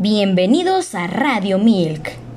Bienvenidos a Radio Milk.